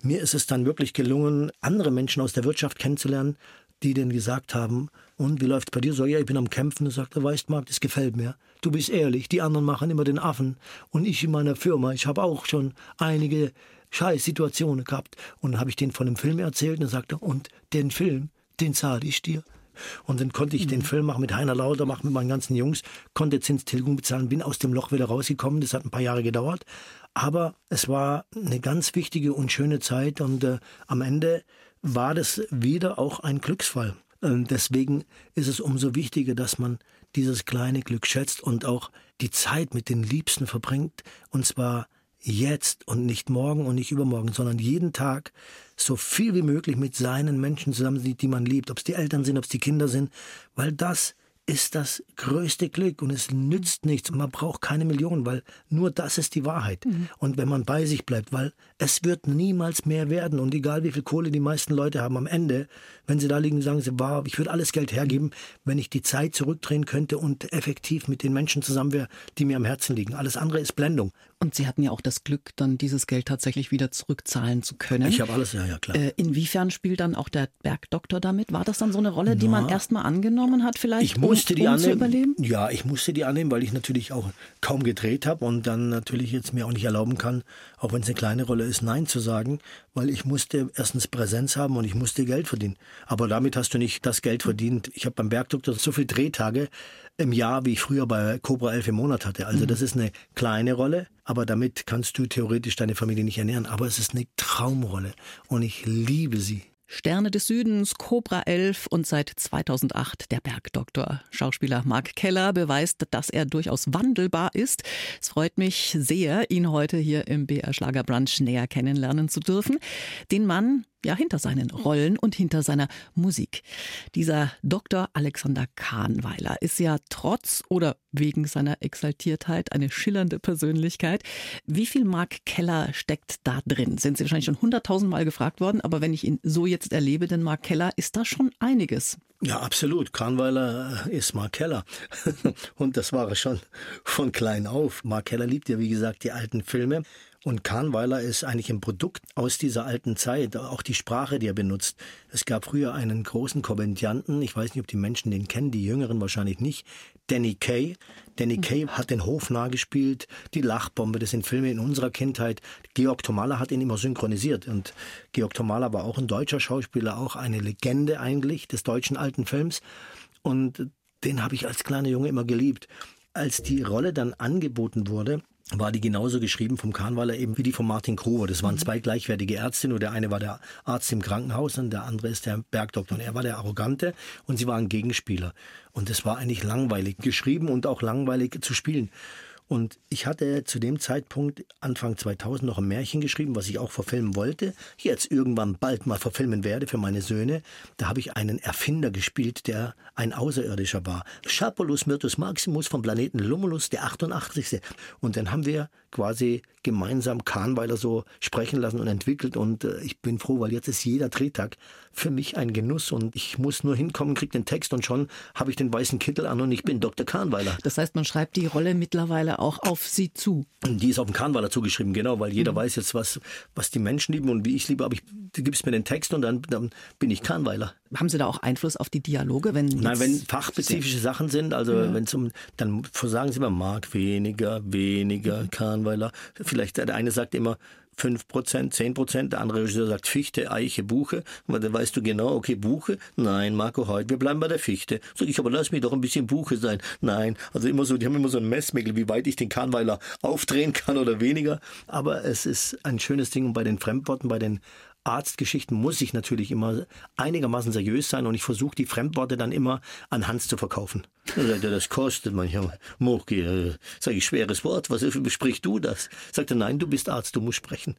mir ist es dann wirklich gelungen, andere Menschen aus der Wirtschaft kennenzulernen, die denn gesagt haben, und wie läuft's bei dir? So, ja, ich bin am Kämpfen. Und sagt er, weißt Marc, das gefällt mir. Du bist ehrlich, die anderen machen immer den Affen. Und ich in meiner Firma, ich habe auch schon einige Scheißsituationen gehabt. Und dann habe ich den von dem Film erzählt und dann sagt er, und den Film, den zahle ich dir. Und dann konnte ich mhm. den Film machen mit Heiner Lauter, machen mit meinen ganzen Jungs, konnte Zinstilgung bezahlen, bin aus dem Loch wieder rausgekommen. Das hat ein paar Jahre gedauert. Aber es war eine ganz wichtige und schöne Zeit und äh, am Ende war das wieder auch ein Glücksfall. Ähm, deswegen ist es umso wichtiger, dass man dieses kleine Glück schätzt und auch die Zeit mit den Liebsten verbringt. Und zwar jetzt und nicht morgen und nicht übermorgen, sondern jeden Tag so viel wie möglich mit seinen Menschen zusammen, die man liebt. Ob es die Eltern sind, ob es die Kinder sind. Weil das ist das größte Glück und es nützt nichts. Man braucht keine Millionen, weil nur das ist die Wahrheit. Mhm. Und wenn man bei sich bleibt, weil es wird niemals mehr werden und egal wie viel Kohle die meisten Leute haben am Ende, wenn sie da liegen, sagen sie, wow, ich würde alles Geld hergeben, wenn ich die Zeit zurückdrehen könnte und effektiv mit den Menschen zusammen wäre, die mir am Herzen liegen. Alles andere ist Blendung. Und Sie hatten ja auch das Glück, dann dieses Geld tatsächlich wieder zurückzahlen zu können. Ich habe alles, ja, ja, klar. Äh, inwiefern spielt dann auch der Bergdoktor damit? War das dann so eine Rolle, die man erstmal angenommen hat, vielleicht, ich musste um, die um annehmen. zu überleben? Ja, ich musste die annehmen, weil ich natürlich auch kaum gedreht habe und dann natürlich jetzt mir auch nicht erlauben kann, auch wenn es eine kleine Rolle ist, Nein zu sagen, weil ich musste erstens Präsenz haben und ich musste Geld verdienen. Aber damit hast du nicht das Geld verdient. Ich habe beim Bergdoktor so viele Drehtage im Jahr, wie ich früher bei Cobra 11 im Monat hatte. Also mhm. das ist eine kleine Rolle, aber damit kannst du theoretisch deine Familie nicht ernähren. Aber es ist eine Traumrolle und ich liebe sie. Sterne des Südens, Cobra 11 und seit 2008 der Bergdoktor. Schauspieler Mark Keller beweist, dass er durchaus wandelbar ist. Es freut mich sehr, ihn heute hier im BR Schlagerbrunch näher kennenlernen zu dürfen. Den Mann, ja, hinter seinen Rollen und hinter seiner Musik. Dieser Dr. Alexander Kahnweiler ist ja trotz oder wegen seiner Exaltiertheit eine schillernde Persönlichkeit. Wie viel Mark Keller steckt da drin? Sind Sie wahrscheinlich schon hunderttausendmal gefragt worden, aber wenn ich ihn so jetzt erlebe, den Mark Keller, ist da schon einiges. Ja, absolut. Kahnweiler ist Mark Keller. <laughs> Und das war er schon von klein auf. Mark Keller liebt ja, wie gesagt, die alten Filme. Und Kahnweiler ist eigentlich ein Produkt aus dieser alten Zeit, auch die Sprache, die er benutzt. Es gab früher einen großen Komödianten, ich weiß nicht, ob die Menschen den kennen, die Jüngeren wahrscheinlich nicht, Danny Kay. Danny Kay hat den Hof gespielt, die Lachbombe, das sind Filme in unserer Kindheit. Georg Tomala hat ihn immer synchronisiert und Georg Tomala war auch ein deutscher Schauspieler, auch eine Legende eigentlich des deutschen alten Films und den habe ich als kleiner Junge immer geliebt. Als die Rolle dann angeboten wurde, war die genauso geschrieben vom Kahnweiler eben wie die von Martin Krover. Das waren mhm. zwei gleichwertige Ärzte, nur der eine war der Arzt im Krankenhaus und der andere ist der Bergdoktor. Und er war der Arrogante und sie waren Gegenspieler. Und es war eigentlich langweilig geschrieben und auch langweilig zu spielen. Und ich hatte zu dem Zeitpunkt Anfang 2000 noch ein Märchen geschrieben, was ich auch verfilmen wollte, jetzt irgendwann bald mal verfilmen werde für meine Söhne. Da habe ich einen Erfinder gespielt, der ein Außerirdischer war. Schapolus Myrtus Maximus vom Planeten Lumulus, der 88. Und dann haben wir quasi gemeinsam Kahnweiler so sprechen lassen und entwickelt. Und äh, ich bin froh, weil jetzt ist jeder Drehtag für mich ein Genuss und ich muss nur hinkommen, krieg den Text und schon habe ich den weißen Kittel an und ich bin Dr. Kahnweiler. Das heißt, man schreibt die Rolle mittlerweile auch auf Sie zu. Die ist auf den Kahnweiler zugeschrieben, genau, weil jeder mhm. weiß jetzt, was, was die Menschen lieben und wie ich liebe. Aber ich, du gibst mir den Text und dann, dann bin ich Kahnweiler. Haben Sie da auch Einfluss auf die Dialoge? Wenn Nein, wenn fachspezifische Sachen sind, also ja. wenn zum, dann sagen Sie immer, mag weniger, weniger, Kahnweiler. Vielleicht der eine sagt immer, 5 Prozent, 10 Prozent. Der andere Regisseur sagt Fichte, Eiche, Buche. Und dann weißt du genau, okay, Buche. Nein, Marco, heute, wir bleiben bei der Fichte. Sag ich, aber lass mich doch ein bisschen Buche sein. Nein, also immer so, die haben immer so ein Messmittel, wie weit ich den Kahnweiler aufdrehen kann oder weniger. Aber es ist ein schönes Ding und bei den Fremdworten, bei den Arztgeschichten muss ich natürlich immer einigermaßen seriös sein und ich versuche die Fremdworte dann immer an Hans zu verkaufen. Das kostet manchmal. Mochi, äh, sag ich, schweres Wort, was sprichst du das? Sagt er, nein, du bist Arzt, du musst sprechen.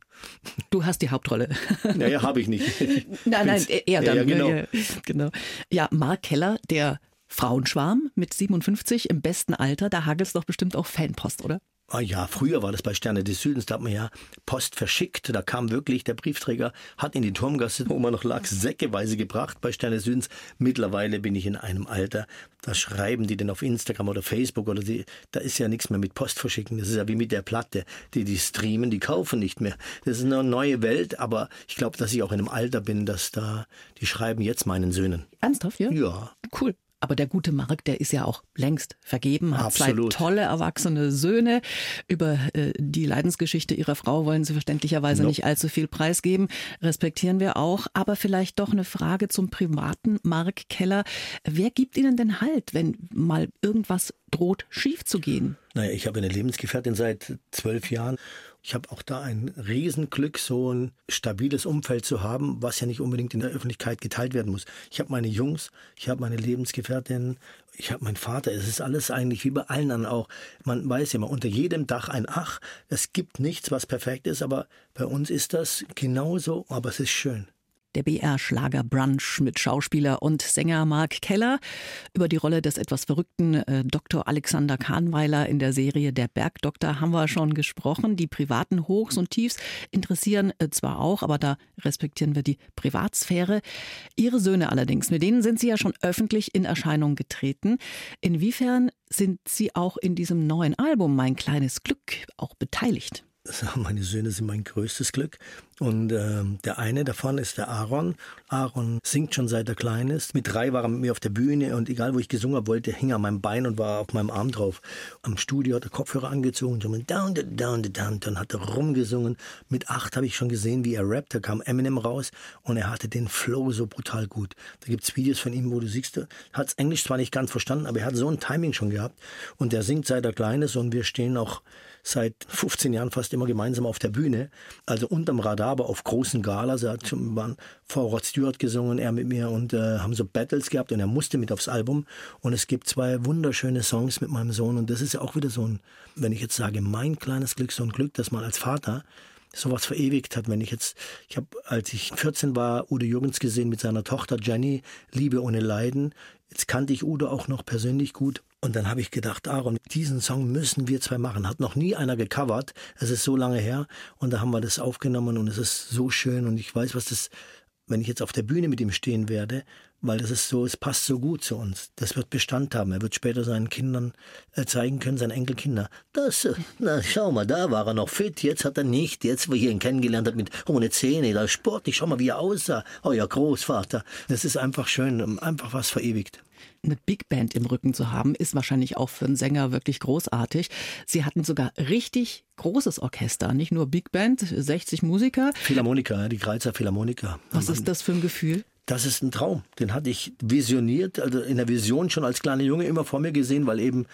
Du hast die Hauptrolle. Naja, habe ich nicht. <laughs> nein, nein, er dann. Ja, genau. Ja, genau. ja, Mark Keller, der Frauenschwarm mit 57 im besten Alter, da hagelt es doch bestimmt auch Fanpost, oder? Ah ja, früher war das bei Sterne des Südens, da hat man ja Post verschickt. Da kam wirklich der Briefträger, hat in die Turmgasse, wo man noch lag, säckeweise gebracht bei Sterne des Südens. Mittlerweile bin ich in einem Alter, da schreiben die denn auf Instagram oder Facebook oder die, da ist ja nichts mehr mit Post verschicken. Das ist ja wie mit der Platte. Die, die streamen, die kaufen nicht mehr. Das ist eine neue Welt, aber ich glaube, dass ich auch in einem Alter bin, dass da, die schreiben jetzt meinen Söhnen. Ernsthaft, ja? Ja. Cool. Aber der gute Mark, der ist ja auch längst vergeben, hat Absolut. zwei tolle erwachsene Söhne. Über äh, die Leidensgeschichte ihrer Frau wollen sie verständlicherweise nope. nicht allzu viel preisgeben. Respektieren wir auch. Aber vielleicht doch eine Frage zum privaten Mark Keller. Wer gibt Ihnen denn Halt, wenn mal irgendwas droht schief zu gehen? Naja, ich habe eine Lebensgefährtin seit zwölf Jahren ich habe auch da ein Riesenglück, so ein stabiles Umfeld zu haben, was ja nicht unbedingt in der Öffentlichkeit geteilt werden muss. Ich habe meine Jungs, ich habe meine Lebensgefährtin, ich habe meinen Vater. Es ist alles eigentlich wie bei allen anderen auch. Man weiß immer, unter jedem Dach ein Ach. Es gibt nichts, was perfekt ist, aber bei uns ist das genauso, aber es ist schön der BR-Schlager Brunch mit Schauspieler und Sänger Mark Keller. Über die Rolle des etwas verrückten äh, Dr. Alexander Kahnweiler in der Serie Der Bergdoktor haben wir schon gesprochen. Die privaten Hochs und Tiefs interessieren äh, zwar auch, aber da respektieren wir die Privatsphäre. Ihre Söhne allerdings, mit denen sind Sie ja schon öffentlich in Erscheinung getreten. Inwiefern sind Sie auch in diesem neuen Album Mein kleines Glück auch beteiligt? <laughs> meine Söhne sind mein größtes Glück. Und äh, der eine davon ist der Aaron. Aaron singt schon seit er klein ist. Mit drei war er mit mir auf der Bühne und egal wo ich gesungen habe, wollte, hing er an meinem Bein und war auf meinem Arm drauf. Am Studio hat er Kopfhörer angezogen, so down, down, down, dann hat er rumgesungen. Mit acht habe ich schon gesehen, wie er rappt. Da kam Eminem raus und er hatte den Flow so brutal gut. Da gibt's Videos von ihm, wo du siehst, er hat's Englisch zwar nicht ganz verstanden, aber er hat so ein Timing schon gehabt. Und er singt seit er klein ist und wir stehen auch seit 15 Jahren fast immer gemeinsam auf der Bühne. Also unterm Radar aber auf großen Galas. Er hat schon, waren vor Rod Stewart gesungen, er mit mir und äh, haben so Battles gehabt und er musste mit aufs Album. Und es gibt zwei wunderschöne Songs mit meinem Sohn und das ist ja auch wieder so ein, wenn ich jetzt sage, mein kleines Glück, so ein Glück, dass man als Vater sowas verewigt hat. Wenn ich jetzt, ich habe, als ich 14 war, Udo Jürgens gesehen mit seiner Tochter Jenny, Liebe ohne Leiden. Jetzt kannte ich Udo auch noch persönlich gut. Und dann habe ich gedacht, Aaron, diesen Song müssen wir zwei machen. Hat noch nie einer gecovert. Es ist so lange her. Und da haben wir das aufgenommen und es ist so schön. Und ich weiß, was das, wenn ich jetzt auf der Bühne mit ihm stehen werde, weil das ist so, es passt so gut zu uns. Das wird Bestand haben. Er wird später seinen Kindern äh, zeigen können, seinen Enkelkinder. Das, äh, na schau mal, da war er noch fit, jetzt hat er nicht. Jetzt, wo ich ihn kennengelernt habe mit ohne Zähne, da sportlich, schau mal, wie er aussah. Euer Großvater. Das ist einfach schön, einfach was verewigt. Eine Big Band im Rücken zu haben, ist wahrscheinlich auch für einen Sänger wirklich großartig. Sie hatten sogar richtig großes Orchester, nicht nur Big Band, 60 Musiker. Philharmoniker, die Greizer Philharmoniker. Was ist das für ein Gefühl? Das ist ein Traum. Den hatte ich visioniert, also in der Vision schon als kleiner Junge immer vor mir gesehen, weil eben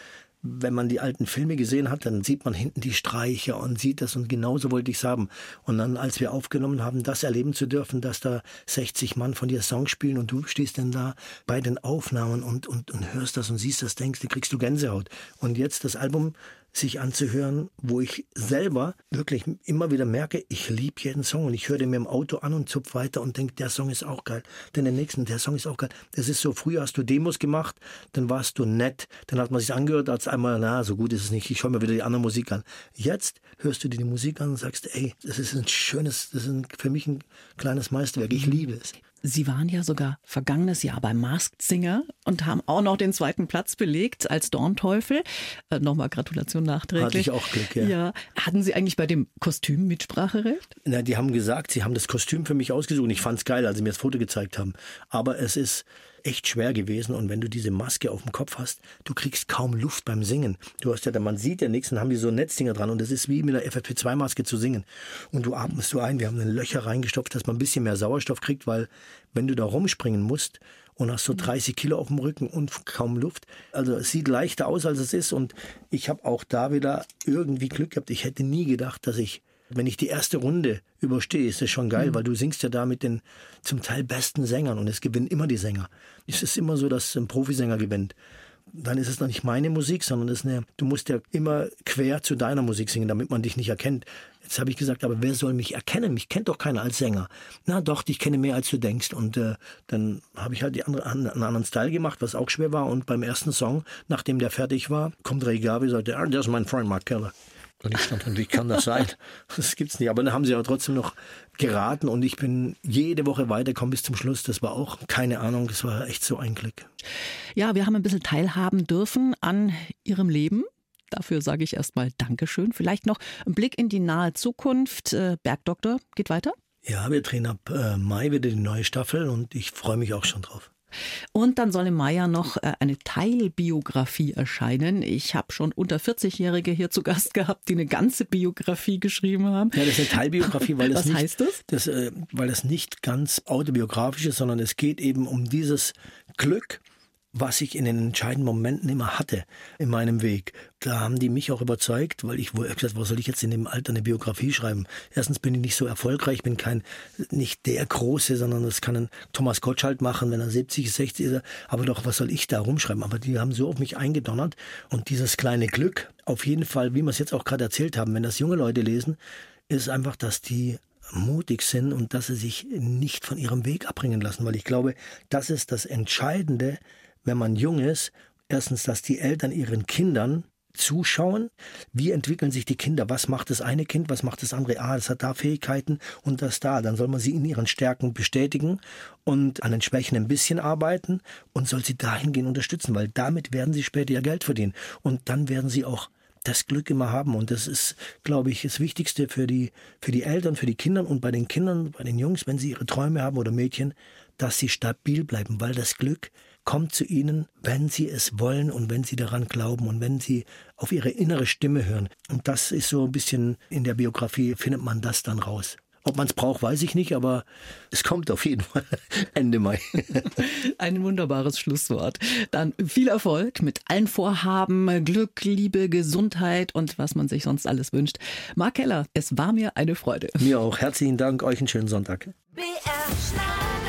wenn man die alten Filme gesehen hat, dann sieht man hinten die Streicher und sieht das und genauso wollte ich es haben. Und dann, als wir aufgenommen haben, das erleben zu dürfen, dass da 60 Mann von dir Songs spielen und du stehst dann da bei den Aufnahmen und, und, und hörst das und siehst das, denkst, du kriegst du Gänsehaut. Und jetzt das Album sich anzuhören, wo ich selber wirklich immer wieder merke, ich liebe jeden Song und ich höre den mir im Auto an und zupf weiter und denke, der Song ist auch geil. Denn der nächste, der Song ist auch geil. Das ist so, früher hast du Demos gemacht, dann warst du nett, dann hat man sich angehört, als einmal, na, so gut ist es nicht, ich höre mir wieder die andere Musik an. Jetzt hörst du dir die Musik an und sagst, ey, das ist ein schönes, das ist für mich ein kleines Meisterwerk, ich liebe es. Sie waren ja sogar vergangenes Jahr beim Masked Singer und haben auch noch den zweiten Platz belegt als Dornteufel. Äh, Nochmal Gratulation nachträglich. Hatte ich auch Glück, ja. ja. Hatten Sie eigentlich bei dem Kostüm Mitspracherecht? Na, die haben gesagt, sie haben das Kostüm für mich ausgesucht. Ich fand es geil, als sie mir das Foto gezeigt haben. Aber es ist echt schwer gewesen. Und wenn du diese Maske auf dem Kopf hast, du kriegst kaum Luft beim Singen. Du hast ja, man sieht ja nichts, dann haben die so Netzdinger dran und das ist wie mit einer FFP2-Maske zu singen. Und du atmest so ein, wir haben Löcher reingestopft, dass man ein bisschen mehr Sauerstoff kriegt, weil wenn du da rumspringen musst, und hast so 30 Kilo auf dem Rücken und kaum Luft. Also es sieht leichter aus, als es ist. Und ich habe auch da wieder irgendwie Glück gehabt. Ich hätte nie gedacht, dass ich wenn ich die erste Runde überstehe, ist das schon geil, mhm. weil du singst ja da mit den zum Teil besten Sängern und es gewinnen immer die Sänger. Es ist immer so, dass ein Profisänger gewinnt. Dann ist es noch nicht meine Musik, sondern es ist eine, du musst ja immer quer zu deiner Musik singen, damit man dich nicht erkennt. Jetzt habe ich gesagt, aber wer soll mich erkennen? Mich kennt doch keiner als Sänger. Na doch, ich kenne mehr als du denkst. Und äh, dann habe ich halt die andere, einen anderen Style gemacht, was auch schwer war. Und beim ersten Song, nachdem der fertig war, kommt Ray Garvey und sagt, ah, der ist mein Freund Mark Keller. Und ich stand, und wie kann das sein? <laughs> Das gibt's nicht. Aber dann haben sie aber trotzdem noch geraten und ich bin jede Woche weitergekommen bis zum Schluss. Das war auch keine Ahnung. Das war echt so ein Glück. Ja, wir haben ein bisschen teilhaben dürfen an ihrem Leben. Dafür sage ich erstmal Dankeschön. Vielleicht noch ein Blick in die nahe Zukunft. Äh, Bergdoktor geht weiter? Ja, wir drehen ab äh, Mai wieder die neue Staffel und ich freue mich auch schon drauf. Und dann soll im Mai ja noch äh, eine Teilbiografie erscheinen. Ich habe schon unter 40-Jährige hier zu Gast gehabt, die eine ganze Biografie geschrieben haben. Ja, das ist eine Teilbiografie, weil <laughs> das Was nicht, heißt das? das äh, weil das nicht ganz autobiografisch ist, sondern es geht eben um dieses Glück, was ich in den entscheidenden Momenten immer hatte in meinem Weg. Da haben die mich auch überzeugt, weil ich, gesagt, was soll ich jetzt in dem Alter eine Biografie schreiben? Erstens bin ich nicht so erfolgreich, bin kein, nicht der Große, sondern das kann ein Thomas Gottschalk machen, wenn er 70, 60 ist. Aber doch, was soll ich da rumschreiben? Aber die haben so auf mich eingedonnert und dieses kleine Glück, auf jeden Fall, wie wir es jetzt auch gerade erzählt haben, wenn das junge Leute lesen, ist einfach, dass die mutig sind und dass sie sich nicht von ihrem Weg abbringen lassen, weil ich glaube, das ist das Entscheidende, wenn man jung ist, erstens, dass die Eltern ihren Kindern zuschauen, wie entwickeln sich die Kinder, was macht das eine Kind, was macht das andere, ah, das hat da Fähigkeiten und das da, dann soll man sie in ihren Stärken bestätigen und an den Schwächen ein bisschen arbeiten und soll sie dahingehend unterstützen, weil damit werden sie später ihr Geld verdienen. Und dann werden sie auch das Glück immer haben. Und das ist, glaube ich, das Wichtigste für die, für die Eltern, für die Kinder und bei den Kindern, bei den Jungs, wenn sie ihre Träume haben oder Mädchen, dass sie stabil bleiben, weil das Glück kommt zu ihnen, wenn sie es wollen und wenn sie daran glauben und wenn sie auf ihre innere Stimme hören. Und das ist so ein bisschen in der Biografie, findet man das dann raus. Ob man es braucht, weiß ich nicht, aber es kommt auf jeden Fall <laughs> Ende Mai. <laughs> Ein wunderbares Schlusswort. Dann viel Erfolg mit allen Vorhaben, Glück, Liebe, Gesundheit und was man sich sonst alles wünscht. Mark Keller, es war mir eine Freude. Mir auch. Herzlichen Dank. Euch einen schönen Sonntag. BR Schlager.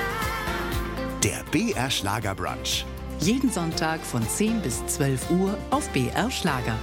Der BR Schlager Brunch. Jeden Sonntag von 10 bis 12 Uhr auf BR Schlager.